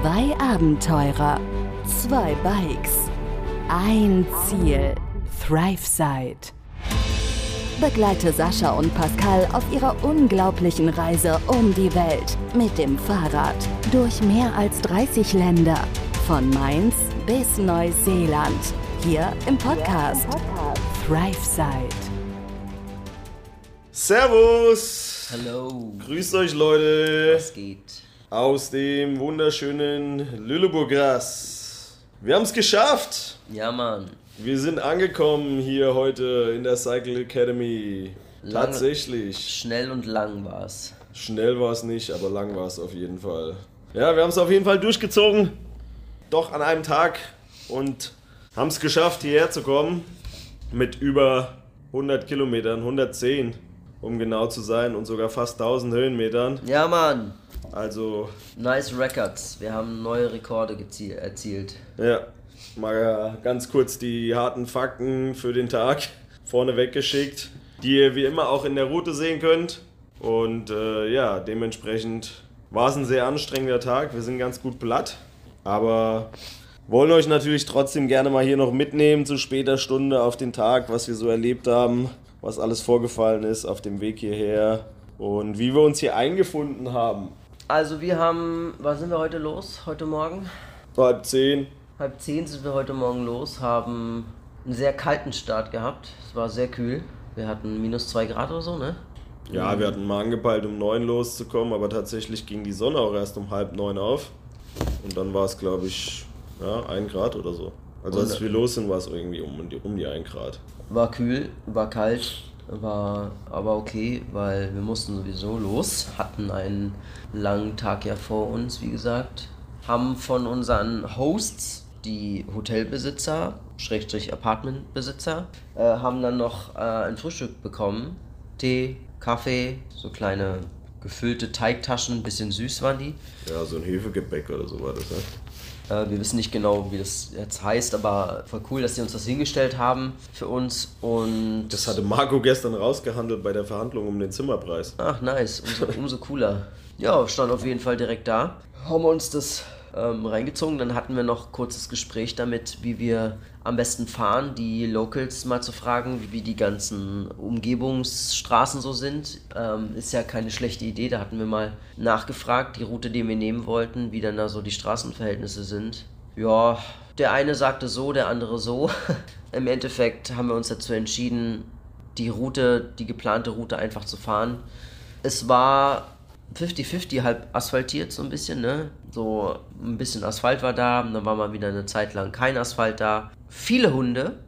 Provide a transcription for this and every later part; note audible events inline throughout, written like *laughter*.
Zwei Abenteurer, zwei Bikes, ein Ziel. ThriveSide. Begleite Sascha und Pascal auf ihrer unglaublichen Reise um die Welt mit dem Fahrrad durch mehr als 30 Länder. Von Mainz bis Neuseeland. Hier im Podcast, ThriveSide. Servus! Hallo. Grüßt euch, Leute! Was geht? Aus dem wunderschönen Lüneburgras. Wir haben es geschafft! Ja, Mann. Wir sind angekommen hier heute in der Cycle Academy. Lange- Tatsächlich. Schnell und lang war's. Schnell war es nicht, aber lang war es auf jeden Fall. Ja, wir haben es auf jeden Fall durchgezogen. Doch an einem Tag. Und haben es geschafft, hierher zu kommen. Mit über 100 Kilometern, 110 um genau zu sein. Und sogar fast 1000 Höhenmetern. Ja, Mann. Also, Nice Records. Wir haben neue Rekorde erzielt. ja, mal ganz kurz die harten Fakten für den Tag vorne weggeschickt, die ihr wie immer auch in der Route sehen könnt. Und äh, ja, dementsprechend war es ein sehr anstrengender Tag. Wir sind ganz gut platt, aber wollen euch natürlich trotzdem gerne mal hier noch mitnehmen zu später Stunde auf den Tag, was wir so erlebt haben, was alles vorgefallen ist auf dem Weg hierher und wie wir uns hier eingefunden haben. Also wir haben, wann sind wir heute los? Heute Morgen? Halb zehn, Halb zehn sind wir heute Morgen los, haben einen sehr kalten Start gehabt. Es war sehr kühl. Wir hatten minus zwei Grad oder so, ne? Ja, wir hatten mal angepeilt, um neun loszukommen, aber tatsächlich ging die Sonne auch erst um halb neun auf. Und dann war es, glaube ich, ja, ein Grad oder so. Also als wir los sind, war es irgendwie um die, um die ein Grad. War kühl, war kalt, war aber okay, weil wir mussten sowieso los, hatten einen langen Tag ja vor uns, wie gesagt, haben von unseren Hosts, die Hotelbesitzer, Schrägstrich Apartmentbesitzer, äh, haben dann noch äh, ein Frühstück bekommen, Tee, Kaffee, so kleine gefüllte Teigtaschen, ein bisschen süß waren die. Ja, so ein Hefegebäck oder so war das, ne? Äh, wir wissen nicht genau, wie das jetzt heißt, aber voll cool, dass sie uns das hingestellt haben für uns und Das hatte Marco gestern rausgehandelt bei der Verhandlung um den Zimmerpreis. Ach, nice. Umso, umso cooler. Ja, stand auf jeden Fall direkt da. Haben wir uns das ähm, reingezogen. Dann hatten wir noch kurzes Gespräch damit, wie wir am besten fahren, die Locals mal zu fragen, wie die ganzen Umgebungsstraßen so sind. Ähm, ist ja keine schlechte Idee. Da hatten wir mal nachgefragt, die Route, die wir nehmen wollten, wie dann da so die Straßenverhältnisse sind. Ja, der eine sagte so, der andere so. *laughs* Im Endeffekt haben wir uns dazu entschieden, die Route, die geplante Route einfach zu fahren. Es war 50-50 halb asphaltiert so ein bisschen, ne? So ein bisschen Asphalt war da, dann war mal wieder eine Zeit lang kein Asphalt da. Viele Hunde,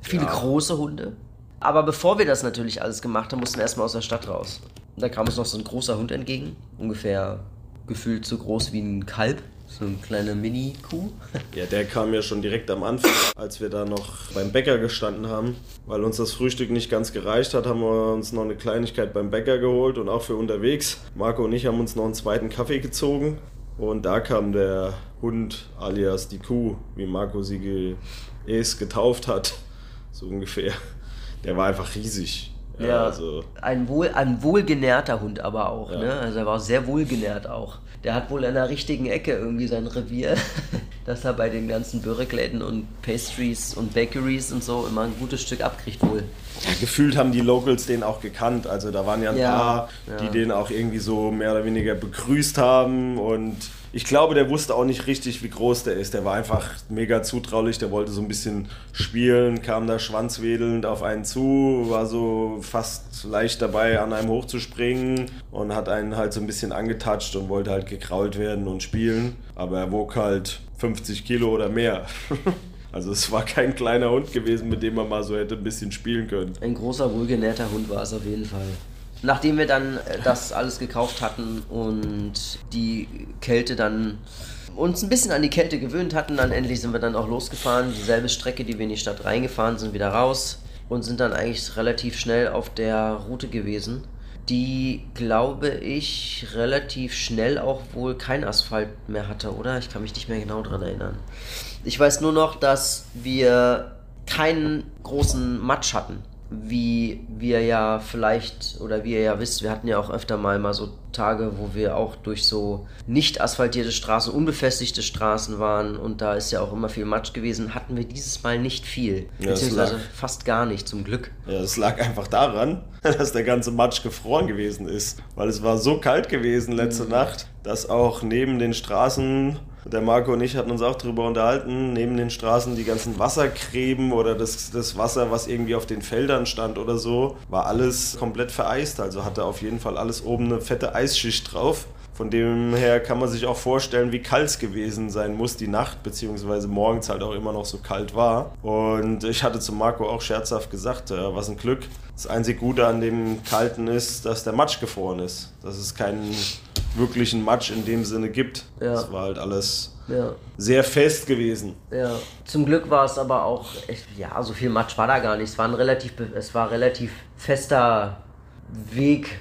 viele Ja. große Hunde. Aber bevor wir das natürlich alles gemacht haben, mussten wir erstmal aus der Stadt raus. Da kam uns noch so ein großer Hund entgegen, ungefähr gefühlt so groß wie ein Kalb, so eine kleine Mini-Kuh. *laughs* Ja, der kam ja schon direkt am Anfang, als wir da noch beim Bäcker gestanden haben. Weil uns das Frühstück nicht ganz gereicht hat, haben wir uns noch eine Kleinigkeit beim Bäcker geholt und auch für unterwegs. Marco und ich haben uns noch einen zweiten Kaffee gezogen. Und da kam der Hund alias die Kuh, wie Marco sie es getauft hat, so ungefähr. Der war einfach riesig. Ja, also ein, wohl, ein wohlgenährter Hund aber auch, Ja. ne? Also er war sehr wohlgenährt auch. Der hat wohl in der richtigen Ecke irgendwie sein Revier, *laughs* dass er bei den ganzen Börrekläden und Pastries und Bakeries und so immer ein gutes Stück abkriegt wohl. Ja, gefühlt haben die Locals den auch gekannt. Also da waren ja ein Ja, paar, die ja. den auch irgendwie so mehr oder weniger begrüßt haben. Und ich glaube, der wusste auch nicht richtig, wie groß der ist. Der war einfach mega zutraulich. Der wollte so ein bisschen spielen, kam da schwanzwedelnd auf einen zu, war so fast leicht dabei, an einem hochzuspringen und hat einen halt so ein bisschen angetatscht und wollte halt gekrault werden und spielen. Aber er wog halt 50 Kilo oder mehr. *laughs* Also es war kein kleiner Hund gewesen, mit dem man mal so hätte ein bisschen spielen können. Ein großer, wohlgenährter Hund war es auf jeden Fall. Nachdem wir dann äh, das alles gekauft hatten und die Kälte dann uns ein bisschen an die Kälte gewöhnt hatten, dann endlich sind wir dann auch losgefahren. Dieselbe Strecke, die wir in die Stadt reingefahren sind, wieder raus und sind dann eigentlich relativ schnell auf der Route gewesen, die, glaube ich, relativ schnell auch wohl kein Asphalt mehr hatte, oder? Ich kann mich nicht mehr genau dran erinnern. Ich weiß nur noch, dass wir keinen großen Matsch hatten. Wie wir ja vielleicht oder wie ihr ja wisst, wir hatten ja auch öfter mal mal so Tage, wo wir auch durch so nicht asphaltierte Straßen, unbefestigte Straßen waren und da ist ja auch immer viel Matsch gewesen, hatten wir dieses Mal nicht viel. Ja, beziehungsweise fast gar nicht, zum Glück. Ja, es lag einfach daran, *laughs* dass der ganze Matsch gefroren gewesen ist. Weil es war so kalt gewesen letzte mhm. Nacht, dass auch neben den Straßen der Marco und ich hatten uns auch darüber unterhalten, neben den Straßen die ganzen Wassergräben oder das, das Wasser, was irgendwie auf den Feldern stand oder so, war alles komplett vereist. Also hatte auf jeden Fall alles oben eine fette Eisschicht drauf. Von dem her kann man sich auch vorstellen, wie kalt es gewesen sein muss die Nacht, beziehungsweise morgens halt auch immer noch so kalt war. Und ich hatte zu Marco auch scherzhaft gesagt, äh, was ein Glück. Das einzige Gute an dem Kalten ist, dass der Matsch gefroren ist. Dass es keinen wirklichen Matsch in dem Sinne gibt. Ja. Das war halt alles ja. sehr fest gewesen. Ja. Zum Glück war es aber auch, echt, ja, so viel Matsch war da gar nicht. Es war ein relativ, es war relativ fester Weg,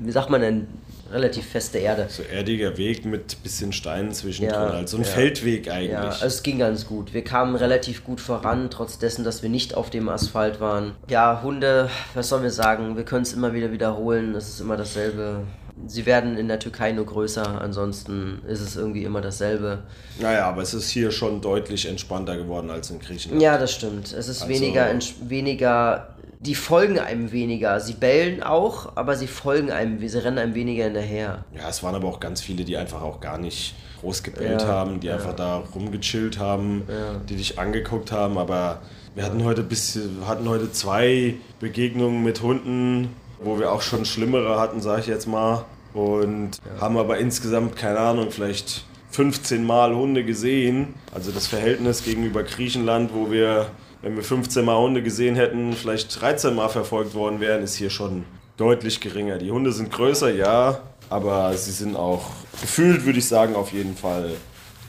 wie sagt man denn, relativ feste Erde. So erdiger Weg mit bisschen Steinen zwischendrin, ja, also ein ja. Feldweg eigentlich. Ja, also es ging ganz gut. Wir kamen relativ gut voran, trotz dessen, dass wir nicht auf dem Asphalt waren. Ja, Hunde, was sollen wir sagen? Wir können es immer wieder wiederholen, es ist immer dasselbe. Sie werden in der Türkei nur größer, ansonsten ist es irgendwie immer dasselbe. Naja, aber es ist hier schon deutlich entspannter geworden als in Griechenland. Ja, das stimmt. Es ist also, weniger, weniger die folgen einem weniger. Sie bellen auch, aber sie folgen einem, sie rennen einem weniger hinterher. Ja, es waren aber auch ganz viele, die einfach auch gar nicht groß gebellt ja, haben, die ja. einfach da rumgechillt haben, ja. die dich angeguckt haben. Aber wir hatten heute, bis, hatten heute zwei Begegnungen mit Hunden, wo wir auch schon schlimmere hatten, sage ich jetzt mal. Und haben aber insgesamt, keine Ahnung, vielleicht 15 Mal Hunde gesehen. Also das Verhältnis gegenüber Griechenland, wo wir wenn wir 15 Mal Hunde gesehen hätten, vielleicht 13 Mal verfolgt worden wären, ist hier schon deutlich geringer. Die Hunde sind größer, ja, aber sie sind auch gefühlt, würde ich sagen, auf jeden Fall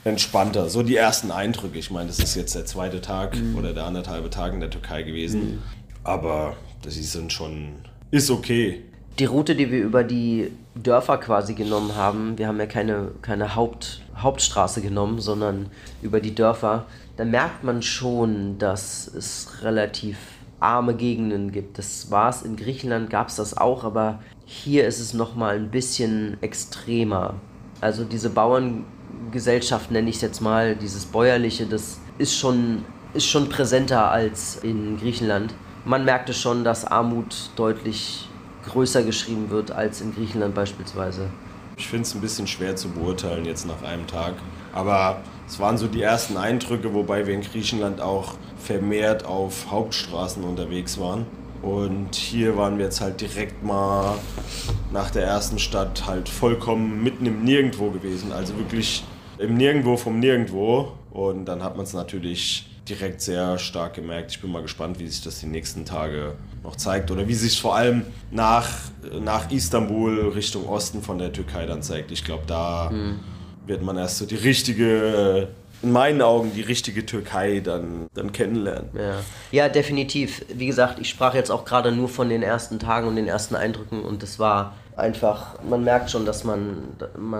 entspannter. So die ersten Eindrücke. Ich meine, das ist jetzt der zweite Tag mhm. oder der anderthalbe Tag in der Türkei gewesen. Mhm. Aber sie sind schon, ist okay. Die Route, die wir über die Dörfer quasi genommen haben, wir haben ja keine, keine Haupt, Hauptstraße genommen, sondern über die Dörfer, da merkt man schon, dass es relativ arme Gegenden gibt. Das war es in Griechenland, gab es das auch, aber hier ist es nochmal ein bisschen extremer. Also diese Bauerngesellschaft nenne ich es jetzt mal, dieses bäuerliche, das ist schon, ist schon präsenter als in Griechenland. Man merkte schon, dass Armut deutlich größer geschrieben wird als in Griechenland beispielsweise. Ich finde es ein bisschen schwer zu beurteilen jetzt nach einem Tag. Aber es waren so die ersten Eindrücke, wobei wir in Griechenland auch vermehrt auf Hauptstraßen unterwegs waren. Und hier waren wir jetzt halt direkt mal nach der ersten Stadt halt vollkommen mitten im Nirgendwo gewesen. Also wirklich im Nirgendwo vom Nirgendwo. Und dann hat man es natürlich direkt sehr stark gemerkt. Ich bin mal gespannt, wie sich das die nächsten Tage noch zeigt oder wie sich es vor allem nach, nach Istanbul Richtung Osten von der Türkei dann zeigt. Ich glaube, da mhm. Wird man erst so die richtige, in meinen Augen die richtige Türkei dann, dann kennenlernen. Ja. ja, definitiv. Wie gesagt, ich sprach jetzt auch gerade nur von den ersten Tagen und den ersten Eindrücken und das war einfach, man merkt schon, dass man,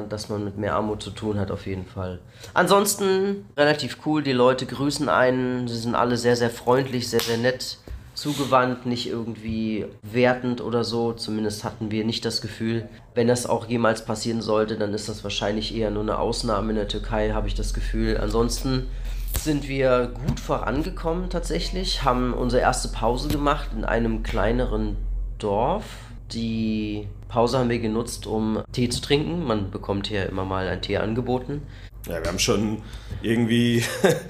dass man mit mehr Armut zu tun hat, auf jeden Fall. Ansonsten relativ cool, die Leute grüßen einen, sie sind alle sehr, sehr freundlich, sehr, sehr nett, zugewandt, nicht irgendwie wertend oder so. Zumindest hatten wir nicht das Gefühl. Wenn das auch jemals passieren sollte, dann ist das wahrscheinlich eher nur eine Ausnahme in der Türkei, habe ich das Gefühl. Ansonsten sind wir gut vorangekommen tatsächlich, haben unsere erste Pause gemacht in einem kleineren Dorf. Die Pause haben wir genutzt, um Tee zu trinken. Man bekommt hier immer mal einen Tee angeboten. Ja, wir haben schon irgendwie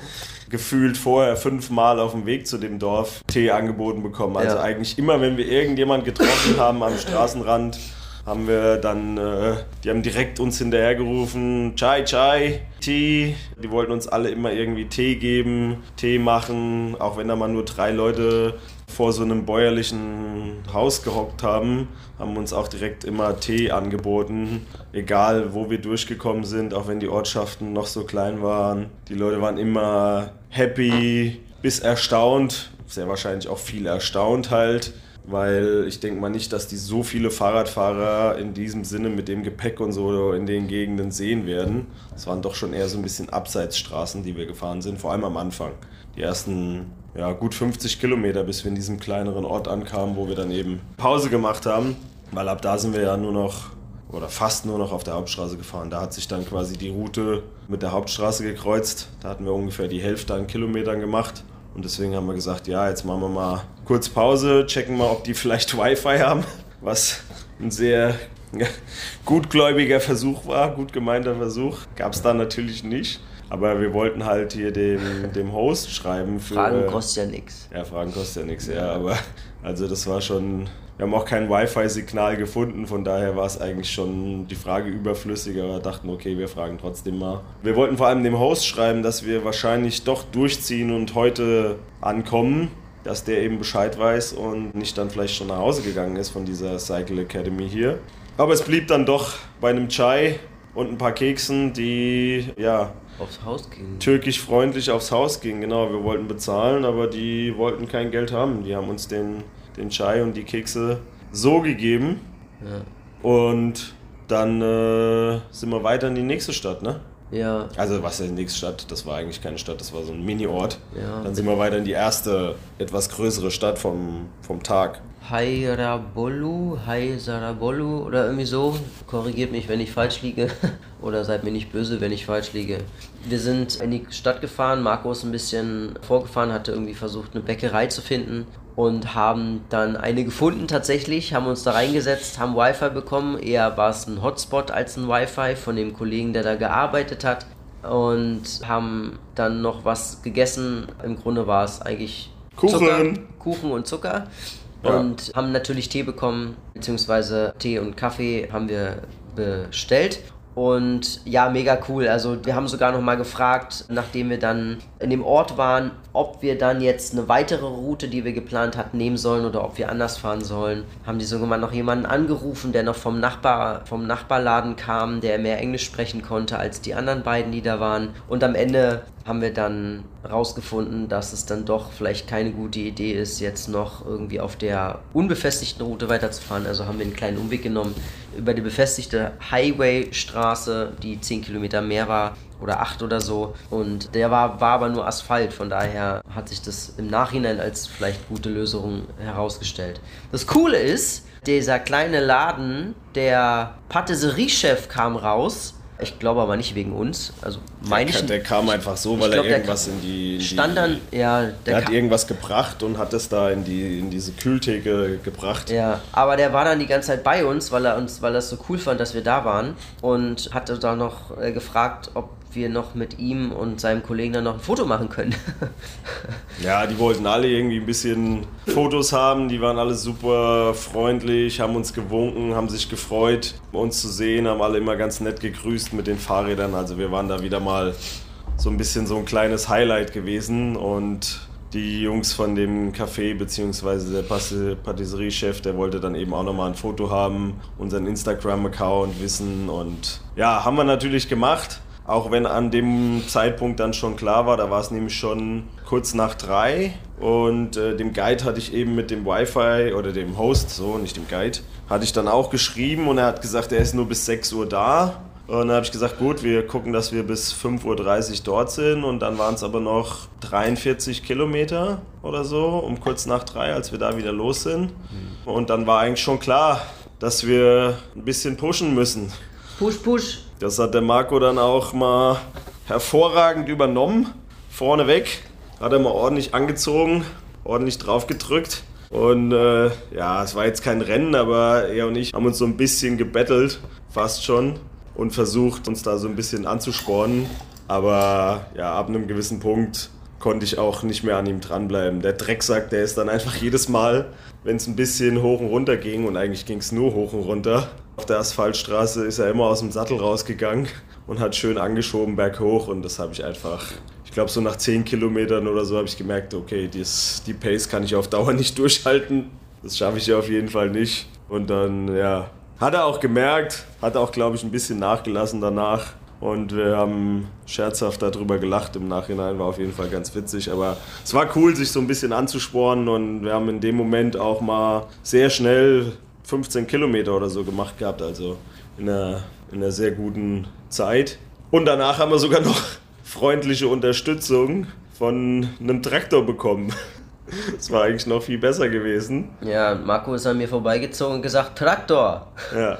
*laughs* gefühlt vorher fünfmal auf dem Weg zu dem Dorf Tee angeboten bekommen. Also ja. eigentlich immer, wenn wir irgendjemand getroffen haben am Straßenrand, haben wir dann, äh, die haben direkt uns hinterhergerufen, Chai, Chai, Tee. Die wollten uns alle immer irgendwie Tee geben, Tee machen, auch wenn da mal nur drei Leute vor so einem bäuerlichen Haus gehockt haben, haben uns auch direkt immer Tee angeboten, egal wo wir durchgekommen sind, auch wenn die Ortschaften noch so klein waren. Die Leute waren immer happy bis erstaunt, sehr wahrscheinlich auch viel erstaunt halt, weil ich denke mal nicht, dass die so viele Fahrradfahrer in diesem Sinne mit dem Gepäck und so in den Gegenden sehen werden. Es waren doch schon eher so ein bisschen Abseitsstraßen, die wir gefahren sind, vor allem am Anfang. Die ersten ja, gut 50 Kilometer, bis wir in diesem kleineren Ort ankamen, wo wir dann eben Pause gemacht haben, weil ab da sind wir ja nur noch oder fast nur noch auf der Hauptstraße gefahren. Da hat sich dann quasi die Route mit der Hauptstraße gekreuzt. Da hatten wir ungefähr die Hälfte an Kilometern gemacht. Und deswegen haben wir gesagt, ja, jetzt machen wir mal kurz Pause, checken mal, ob die vielleicht Wi-Fi haben, was ein sehr *laughs* gutgläubiger Versuch war, gut gemeinter Versuch. Gab es da natürlich nicht. Aber wir wollten halt hier dem, dem Host schreiben. Für, Fragen kostet ja nichts. Ja, Fragen kostet ja nichts, ja. Aber also das war schon. Wir haben auch kein Wi-Fi-Signal gefunden, von daher war es eigentlich schon die Frage überflüssig, aber dachten, okay, wir fragen trotzdem mal. Wir wollten vor allem dem Host schreiben, dass wir wahrscheinlich doch durchziehen und heute ankommen, dass der eben Bescheid weiß und nicht dann vielleicht schon nach Hause gegangen ist von dieser Cycle Academy hier. Aber es blieb dann doch bei einem Chai und ein paar Keksen, die ja aufs Haus gingen. Türkisch freundlich aufs Haus gingen, genau. Wir wollten bezahlen, aber die wollten kein Geld haben. Die haben uns den, den Chai und die Kekse so gegeben. Ja. Und dann äh, sind wir weiter in die nächste Stadt, ne? Ja. Also was ist die nächste Stadt? Das war eigentlich keine Stadt, das war so ein Mini-Ort. Ja. Dann sind wir weiter in die erste, etwas größere Stadt vom, vom Tag. Hairabolu, Haisarabolu oder irgendwie so. Korrigiert mich, wenn ich falsch liege. *laughs* oder seid mir nicht böse, wenn ich falsch liege. Wir sind in die Stadt gefahren. Marco ist ein bisschen vorgefahren, hatte irgendwie versucht, eine Bäckerei zu finden und haben dann eine gefunden tatsächlich, haben uns da reingesetzt, haben Wi-Fi bekommen. Eher war es ein Hotspot als ein Wi-Fi von dem Kollegen, der da gearbeitet hat. Und haben dann noch was gegessen. Im Grunde war es eigentlich Kuchen. Zucker, Kuchen und Zucker und haben natürlich Tee bekommen, beziehungsweise Tee und Kaffee haben wir bestellt. Und ja, mega cool. Also wir haben sogar noch mal gefragt, nachdem wir dann in dem Ort waren, ob wir dann jetzt eine weitere Route, die wir geplant hatten, nehmen sollen oder ob wir anders fahren sollen. Haben die sogar noch jemanden angerufen, der noch vom Nachbar, vom Nachbarladen kam, der mehr Englisch sprechen konnte als die anderen beiden, die da waren. Und am Ende haben wir dann rausgefunden, dass es dann doch vielleicht keine gute Idee ist, jetzt noch irgendwie auf der unbefestigten Route weiterzufahren. Also haben wir einen kleinen Umweg genommen über die befestigte Highway-Straße, die 10 Kilometer mehr war oder 8 oder so. Und der war, war aber nur Asphalt, von daher hat sich das im Nachhinein als vielleicht gute Lösung herausgestellt. Das Coole ist, dieser kleine Laden, der Patisserie-Chef kam raus ich glaube aber nicht wegen uns. Also meine der, der kam einfach so, weil glaub, er irgendwas in die, in die. Stand dann, ja. Der, der hat irgendwas gebracht und hat es da in, die, in diese Kühltheke gebracht. Ja, aber der war dann die ganze Zeit bei uns, weil er uns, weil er es so cool fand, dass wir da waren. Und hatte da noch äh, gefragt, ob wir noch mit ihm und seinem Kollegen dann noch ein Foto machen können. *laughs* ja, die wollten alle irgendwie ein bisschen Fotos haben. Die waren alle super freundlich, haben uns gewunken, haben sich gefreut, uns zu sehen, haben alle immer ganz nett gegrüßt mit den Fahrrädern. Also wir waren da wieder mal so ein bisschen so ein kleines Highlight gewesen und die Jungs von dem Café bzw. der Patisserie-Chef, der wollte dann eben auch nochmal ein Foto haben, unseren Instagram-Account wissen und ja, haben wir natürlich gemacht. Auch wenn an dem Zeitpunkt dann schon klar war, da war es nämlich schon kurz nach drei und äh, dem Guide hatte ich eben mit dem Wi-Fi oder dem Host, so nicht dem Guide, hatte ich dann auch geschrieben und er hat gesagt, er ist nur bis 6 Uhr da. Und dann habe ich gesagt, gut, wir gucken, dass wir bis 5.30 Uhr dort sind. Und dann waren es aber noch 43 Kilometer oder so, um kurz nach drei, als wir da wieder los sind. Mhm. Und dann war eigentlich schon klar, dass wir ein bisschen pushen müssen. Push, push. Das hat der Marco dann auch mal hervorragend übernommen. Vorneweg hat er mal ordentlich angezogen, ordentlich drauf gedrückt. Und äh, ja, es war jetzt kein Rennen, aber er und ich haben uns so ein bisschen gebettelt, fast schon, und versucht, uns da so ein bisschen anzuspornen. Aber ja, ab einem gewissen Punkt konnte ich auch nicht mehr an ihm dranbleiben. Der Drecksack, der ist dann einfach jedes Mal, wenn es ein bisschen hoch und runter ging, und eigentlich ging es nur hoch und runter, auf der Asphaltstraße ist er immer aus dem Sattel rausgegangen und hat schön angeschoben berghoch und das habe ich einfach, ich glaube so nach 10 Kilometern oder so habe ich gemerkt, okay, dies, die Pace kann ich auf Dauer *laughs* nicht durchhalten. Das schaffe ich ja auf jeden Fall nicht. Und dann, ja, hat er auch gemerkt, hat auch, glaube ich, ein bisschen nachgelassen danach. Und wir haben scherzhaft darüber gelacht im Nachhinein, war auf jeden Fall ganz witzig. Aber es war cool, sich so ein bisschen anzuspornen und wir haben in dem Moment auch mal sehr schnell 15 Kilometer oder so gemacht gehabt, also in einer, in einer sehr guten Zeit. Und danach haben wir sogar noch *laughs* freundliche Unterstützung von einem Traktor bekommen. *laughs* Das war eigentlich noch viel besser gewesen. Ja, Marco ist an mir vorbeigezogen und gesagt, Traktor! Ja.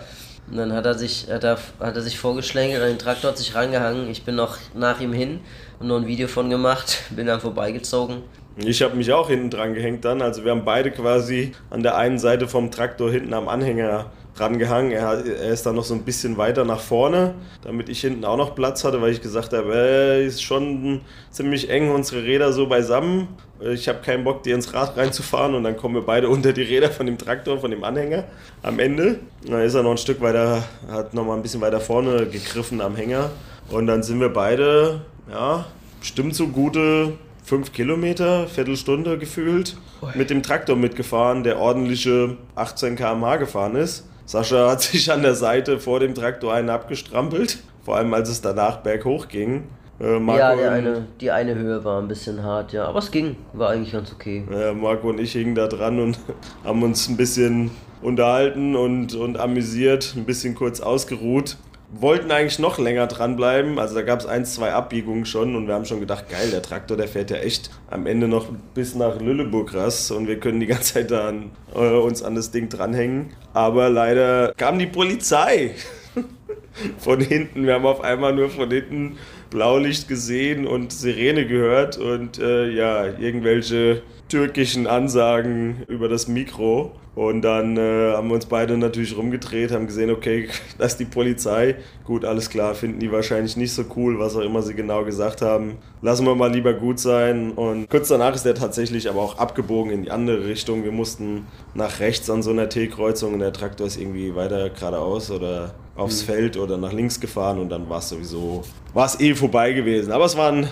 Und dann hat er sich, hat er, hat er sich vorgeschlängelt, an den Traktor hat sich rangehangen. Ich bin noch nach ihm hin und noch ein Video von gemacht, *laughs* bin dann vorbeigezogen. Ich habe mich auch hinten dran gehängt dann. Also wir haben beide quasi an der einen Seite vom Traktor hinten am Anhänger dran gehangen. Er, er ist dann noch so ein bisschen weiter nach vorne, damit ich hinten auch noch Platz hatte, weil ich gesagt habe, äh, ist schon ziemlich eng unsere Räder so beisammen. Ich habe keinen Bock, dir ins Rad reinzufahren und dann kommen wir beide *laughs* unter die Räder von dem Traktor, von dem Anhänger am Ende. Dann ist er noch ein Stück weiter, hat noch mal ein bisschen weiter vorne gegriffen am Hänger und dann sind wir beide, ja, bestimmt so gute fünf Kilometer, Viertelstunde gefühlt, mit dem Traktor mitgefahren, der ordentliche 18 km/h gefahren ist. Sascha hat sich an der Seite vor dem Traktor einen abgestrampelt, vor allem als es danach berghoch ging. Äh, ja, eine, die eine Höhe war ein bisschen hart, ja, aber es ging, war eigentlich ganz okay. Äh, Marco und ich hingen da dran und haben uns ein bisschen unterhalten und, und amüsiert, ein bisschen kurz ausgeruht wollten eigentlich noch länger dranbleiben. Also da gab es ein, zwei Abbiegungen schon und wir haben schon gedacht, geil, der Traktor, der fährt ja echt am Ende noch bis nach Lüleburg raus und wir können die ganze Zeit da an, äh, uns an das Ding dranhängen. Aber leider kam die Polizei *laughs* von hinten. Wir haben auf einmal nur von hinten Blaulicht gesehen und Sirene gehört und äh, ja, irgendwelche türkischen Ansagen über das Mikro. Und dann äh, haben wir uns beide natürlich rumgedreht, haben gesehen, okay, *laughs* das ist die Polizei. Gut, alles klar, finden die wahrscheinlich nicht so cool, was auch immer sie genau gesagt haben. Lassen wir mal lieber gut sein. Und kurz danach ist er tatsächlich aber auch abgebogen in die andere Richtung. Wir mussten nach rechts an so einer T-Kreuzung und der Traktor ist irgendwie weiter geradeaus oder aufs mhm. Feld oder nach links gefahren und dann war es sowieso, war es eh vorbei gewesen. Aber es war ein,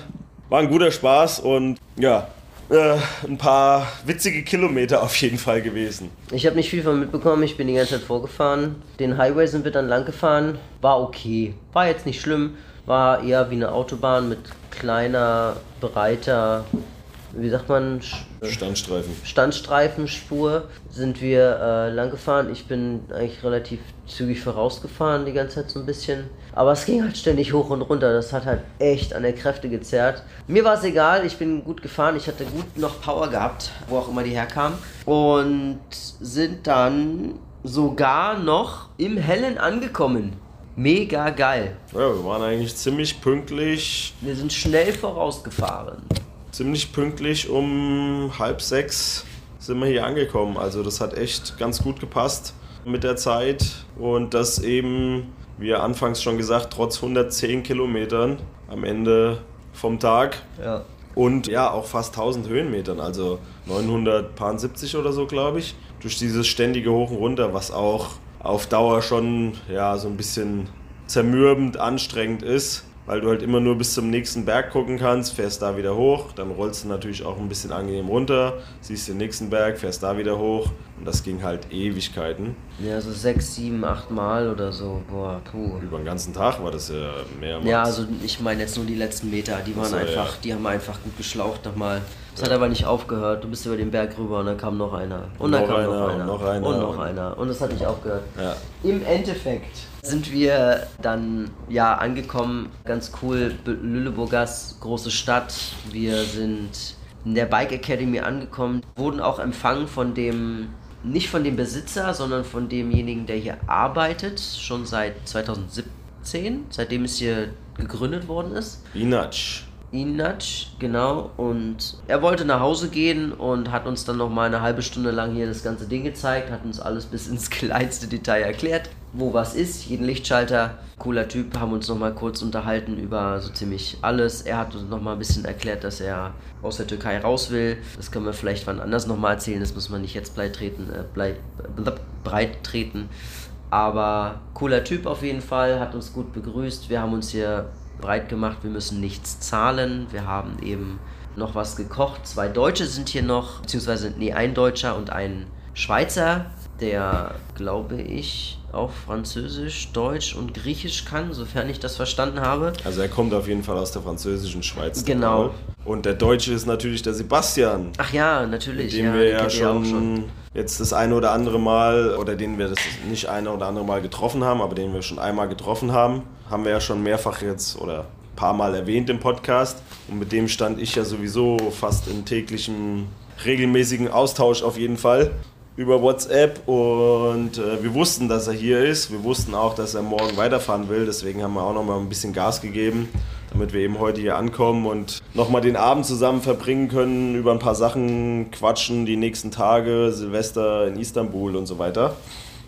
war ein guter Spaß und ja, äh, ein paar witzige Kilometer auf jeden Fall gewesen. Ich habe nicht viel von mitbekommen, ich bin die ganze Zeit vorgefahren. Den Highway sind wir dann lang gefahren, war okay, war jetzt nicht schlimm, war eher wie eine Autobahn mit kleiner, breiter wie sagt man? Standstreifen. Standstreifenspur sind wir äh, lang gefahren. Ich bin eigentlich relativ zügig vorausgefahren, die ganze Zeit so ein bisschen. Aber es ging halt ständig hoch und runter. Das hat halt echt an der Kräfte gezerrt. Mir war es egal, ich bin gut gefahren. Ich hatte gut noch Power gehabt, wo auch immer die herkamen. Und sind dann sogar noch im Hellen angekommen. Mega geil. Ja, wir waren eigentlich ziemlich pünktlich. Wir sind schnell vorausgefahren ziemlich pünktlich um halb sechs sind wir hier angekommen. Also das hat echt ganz gut gepasst mit der Zeit und das eben, wie anfangs schon gesagt, trotz 110 Kilometern am Ende vom Tag. Ja. Und ja, auch fast 1000 Höhenmetern, also 970 oder so, glaube ich. Durch dieses ständige Hoch und Runter, was auch auf Dauer schon ja, so ein bisschen zermürbend anstrengend ist weil du halt immer nur bis zum nächsten Berg gucken kannst, fährst da wieder hoch, dann rollst du natürlich auch ein bisschen angenehm runter, siehst den nächsten Berg, fährst da wieder hoch und das ging halt Ewigkeiten. Ja, so sechs, sieben, acht Mal oder so, boah, puh. Über den ganzen Tag war das ja mehrmals. Ja, also ich meine jetzt nur die letzten Meter, die waren so, einfach, ja. die haben einfach gut geschlaucht nochmal. Es ja. hat aber nicht aufgehört. Du bist über den Berg rüber und dann kam noch einer. Und dann noch kam einer, noch einer. Und noch einer. Und noch einer. Und es hat nicht aufgehört. Ja. Im Endeffekt sind wir dann ja angekommen. Ganz cool, Lüleburgers große Stadt. Wir sind in der Bike Academy angekommen, wurden auch empfangen von dem nicht von dem Besitzer, sondern von demjenigen, der hier arbeitet, schon seit 2017, seitdem es hier gegründet worden ist. Inatsch. Inatsch, genau. Und er wollte nach Hause gehen und hat uns dann noch mal eine halbe Stunde lang hier das ganze Ding gezeigt, hat uns alles bis ins *laughs* kleinste Detail erklärt, wo was ist, jeden Lichtschalter. Cooler Typ, haben uns noch mal kurz unterhalten über so ziemlich alles. Er hat uns noch mal ein bisschen erklärt, dass er aus der Türkei raus will. Das können wir vielleicht wann anders noch mal erzählen, das muss man nicht jetzt breit treten. Äh, breit treten. Aber cooler Typ auf jeden Fall, hat uns gut begrüßt. Wir haben uns hier breit gemacht, wir müssen nichts zahlen. Wir haben eben noch was gekocht. Zwei Deutsche sind hier noch, beziehungsweise nee, ein Deutscher und ein Schweizer, der, glaube ich, auch Französisch, Deutsch und Griechisch kann, sofern ich das verstanden habe. Also er kommt auf jeden Fall aus der französischen Schweiz. Genau. Und der Deutsche ist natürlich der Sebastian. Ach ja, natürlich. Den ja, wir ja schon, schon, jetzt das eine oder andere Mal, oder den wir das nicht eine oder andere Mal getroffen haben, aber den wir schon einmal getroffen haben, haben wir ja schon mehrfach jetzt oder ein paar Mal erwähnt im Podcast. Und mit dem stand ich ja sowieso fast in täglichem, regelmäßigen Austausch auf jeden Fall über WhatsApp und äh, wir wussten, dass er hier ist. Wir wussten auch, dass er morgen weiterfahren will. Deswegen haben wir auch noch mal ein bisschen Gas gegeben, damit wir eben heute hier ankommen und noch mal den Abend zusammen verbringen können, über ein paar Sachen quatschen, die nächsten Tage, Silvester in Istanbul und so weiter.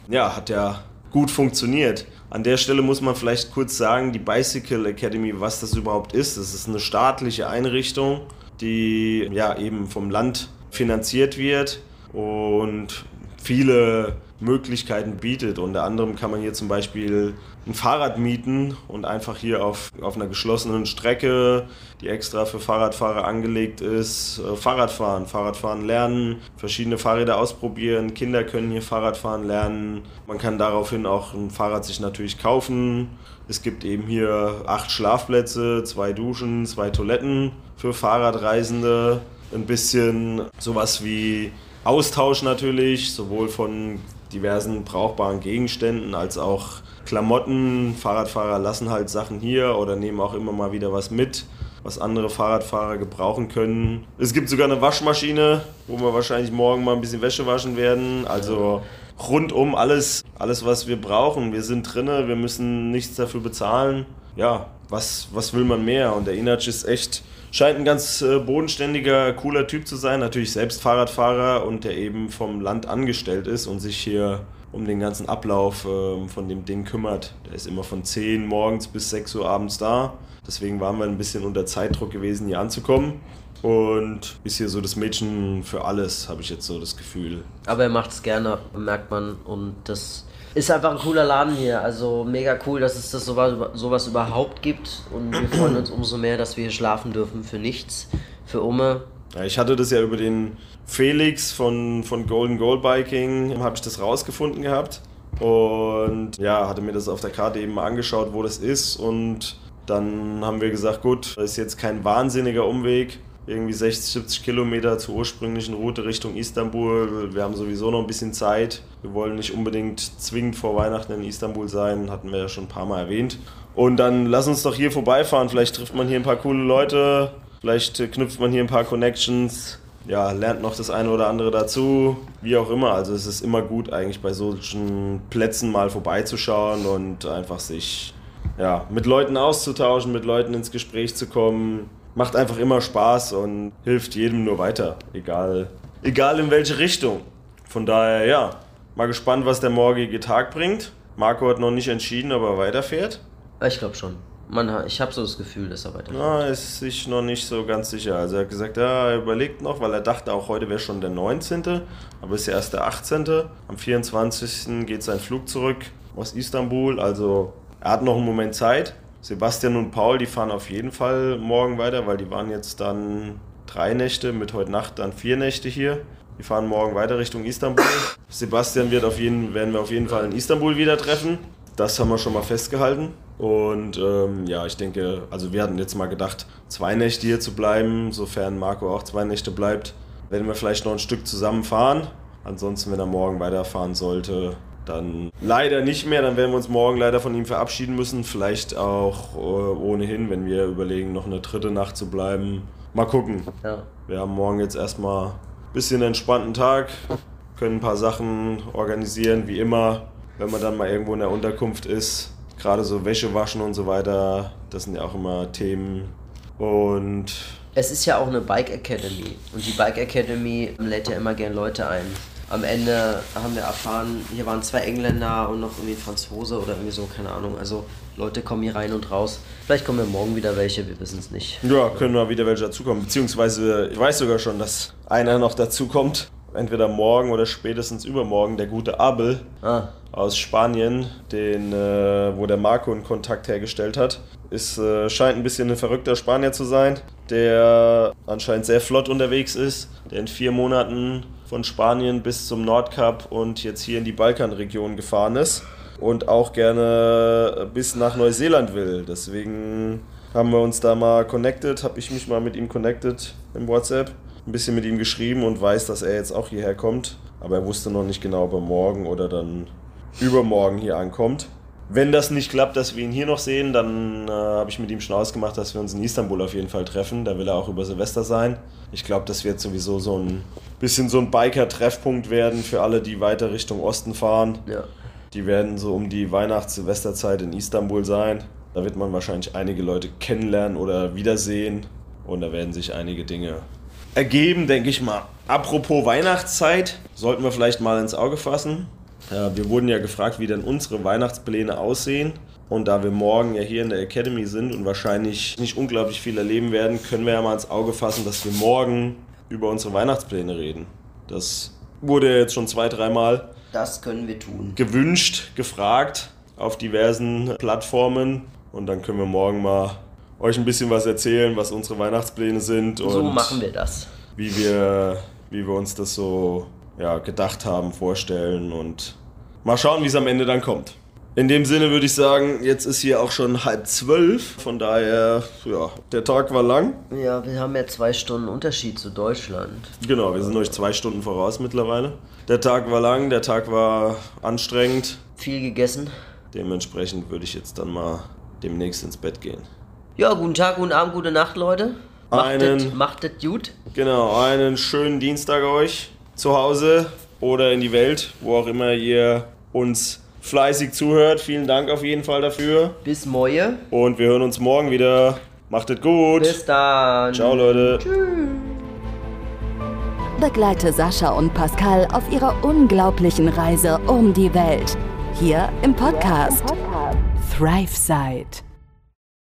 Ja, hat ja gut funktioniert. An der Stelle muss man vielleicht kurz sagen, die Bicycle Academy, was das überhaupt ist. Das ist eine staatliche Einrichtung, die ja eben vom Land finanziert wird und viele Möglichkeiten bietet. Unter anderem kann man hier zum Beispiel ein Fahrrad mieten und einfach hier auf, auf einer geschlossenen Strecke, die extra für Fahrradfahrer angelegt ist, äh, Fahrrad fahren, Fahrradfahren lernen, verschiedene Fahrräder ausprobieren. Kinder können hier Fahrradfahren lernen. Man kann daraufhin auch ein Fahrrad sich natürlich kaufen. Es gibt eben hier acht Schlafplätze, zwei Duschen, zwei Toiletten für Fahrradreisende. Ein bisschen sowas wie Austausch natürlich, sowohl von diversen brauchbaren Gegenständen als auch Klamotten. Fahrradfahrer lassen halt Sachen hier oder nehmen auch immer mal wieder was mit, was andere Fahrradfahrer gebrauchen können. Es gibt sogar eine Waschmaschine, wo wir wahrscheinlich morgen mal ein bisschen Wäsche waschen werden. Also rundum alles, alles was wir brauchen. Wir sind drinne, wir müssen nichts dafür bezahlen. Ja, was, was will man mehr? Und der Inac ist echt scheint ein ganz äh, bodenständiger, cooler Typ zu sein. Natürlich selbst Fahrradfahrer und der eben vom Land angestellt ist und sich hier um den ganzen Ablauf äh, von dem Ding kümmert. Der ist immer von 10 morgens bis 6 Uhr abends da. Deswegen waren wir ein bisschen unter Zeitdruck gewesen, hier anzukommen. Und ist hier so das Mädchen für alles, habe ich jetzt so das Gefühl. Aber er macht es gerne, merkt man. Und das ist einfach ein cooler Laden hier. Also mega cool, dass es das sowas, sowas überhaupt gibt. Und wir freuen uns umso mehr, dass wir hier schlafen dürfen für nichts. Für Umme. Ich hatte das ja über den Felix von, von Golden Goal Biking, habe ich das rausgefunden gehabt. Und ja, hatte mir das auf der Karte eben mal angeschaut, wo das ist. Und dann haben wir gesagt, gut, das ist jetzt kein wahnsinniger Umweg irgendwie 60, 70 Kilometer zur ursprünglichen Route Richtung Istanbul. Wir haben sowieso noch ein bisschen Zeit. Wir wollen nicht unbedingt zwingend vor Weihnachten in Istanbul sein, hatten wir ja schon ein paar Mal erwähnt. Und dann lass uns doch hier vorbeifahren. Vielleicht trifft man hier ein paar coole Leute, vielleicht knüpft man hier ein paar Connections. Ja, lernt noch das eine oder andere dazu, wie auch immer. Also es ist immer gut, eigentlich bei solchen Plätzen mal vorbeizuschauen und einfach sich ja, mit Leuten auszutauschen, mit Leuten ins Gespräch zu kommen macht einfach immer Spaß und hilft jedem nur weiter, egal, egal in welche Richtung. Von daher, ja, mal gespannt, was der morgige Tag bringt. Marco hat noch nicht entschieden, ob er weiterfährt. Ich glaube schon. Man, ich habe so das Gefühl, dass er weiterfährt. Na, ist sich noch nicht so ganz sicher. Also er hat gesagt, ja, er überlegt noch, weil er dachte, auch heute wäre schon der 19., aber es ist ja erst der 18. Am 24. geht sein Flug zurück aus Istanbul, also er hat noch einen Moment Zeit. Sebastian und Paul, die fahren auf jeden Fall morgen weiter, weil die waren jetzt dann drei Nächte, mit heute Nacht dann vier Nächte hier. Die fahren morgen weiter Richtung Istanbul. Sebastian wird auf jeden, werden wir auf jeden Fall in Istanbul wieder treffen. Das haben wir schon mal festgehalten. Und ähm, ja, ich denke, also wir hatten jetzt mal gedacht, zwei Nächte hier zu bleiben, sofern Marco auch zwei Nächte bleibt, werden wir vielleicht noch ein Stück zusammen fahren. Ansonsten, wenn er morgen weiterfahren sollte, dann leider nicht mehr. Dann werden wir uns morgen leider von ihm verabschieden müssen. Vielleicht auch äh, ohnehin, wenn wir überlegen, noch eine dritte Nacht zu bleiben. Mal gucken. Ja. Wir haben morgen jetzt erstmal ein bisschen entspannten Tag, können ein paar Sachen organisieren, wie immer, wenn man dann mal irgendwo in der Unterkunft ist. Gerade so Wäsche waschen und so weiter, das sind ja auch immer Themen. Und es ist ja auch eine Bike Academy und die Bike Academy lädt ja immer gern Leute ein am Ende haben wir erfahren, hier waren zwei Engländer und noch irgendwie ein Franzose oder irgendwie so, keine Ahnung. Also Leute kommen hier rein und raus. Vielleicht kommen wir morgen wieder welche, wir wissen es nicht. Ja, können mal wieder welche dazukommen. Beziehungsweise, ich weiß sogar schon, dass einer noch dazukommt. Entweder morgen oder spätestens übermorgen, der gute Abel ah. aus Spanien, den, äh, wo der Marco einen Kontakt hergestellt hat. Ist, äh, scheint ein bisschen ein verrückter Spanier zu sein, der anscheinend sehr flott unterwegs ist, der in vier Monaten von Spanien bis zum Nordkap und jetzt hier in die Balkanregion gefahren ist. und auch gerne bis nach Neuseeland will. Deswegen haben wir uns da mal connected, habe ich mich mal mit ihm connected im WhatsApp, ein bisschen mit ihm geschrieben und weiß, dass er jetzt auch hierher kommt. Aber er wusste noch nicht genau, ob er morgen oder dann übermorgen hier ankommt. Wenn das nicht klappt, dass wir ihn hier noch sehen, dann äh, habe ich mit ihm schon ausgemacht, dass wir uns in Istanbul auf jeden Fall treffen. Da will er auch über Silvester sein. Ich glaube, das wird sowieso so ein bisschen so ein Biker-Treffpunkt werden für alle, die weiter Richtung Osten fahren. Ja. Die werden so um die Weihnachts-Silvesterzeit in Istanbul sein. Da wird man wahrscheinlich einige Leute kennenlernen oder wiedersehen. Und da werden sich einige Dinge ergeben, denke ich mal. Apropos Weihnachtszeit, sollten wir vielleicht mal ins Auge fassen. Wir wurden ja gefragt, wie denn unsere Weihnachtspläne aussehen. Und da wir morgen ja hier in der Academy sind und wahrscheinlich nicht unglaublich viel erleben werden, können wir ja mal ins Auge fassen, dass wir morgen über unsere Weihnachtspläne reden. Das wurde ja jetzt schon zwei, dreimal Das können wir tun. gewünscht, gefragt auf diversen Plattformen. Und dann können wir morgen mal euch ein bisschen was erzählen, was unsere Weihnachtspläne sind und So machen wir das. wie wir, wie wir uns das so ja, gedacht haben, vorstellen und mal schauen, wie es am Ende dann kommt. In dem Sinne würde ich sagen, jetzt ist hier auch schon halb zwölf, von daher, ja, der Tag war lang. Ja, wir haben ja zwei Stunden Unterschied zu Deutschland. Genau, wir sind euch zwei Stunden voraus mittlerweile. Der Tag war lang, der Tag war anstrengend. Viel gegessen. Dementsprechend würde ich jetzt dann mal demnächst ins Bett gehen. Ja, guten Tag, guten Abend, gute Nacht, Leute. Macht Einen- es macht es gut. Genau, einen schönen Dienstag euch zu Hause oder in die Welt, wo auch immer ihr uns fleißig zuhört. Vielen Dank auf jeden Fall dafür. Bis Moje. Und wir hören uns morgen wieder. Macht es gut. Bis dann. Ciao, Leute. Begleite Sascha und Pascal auf ihrer unglaublichen Reise um die Welt. Hier im Podcast ThriveSide.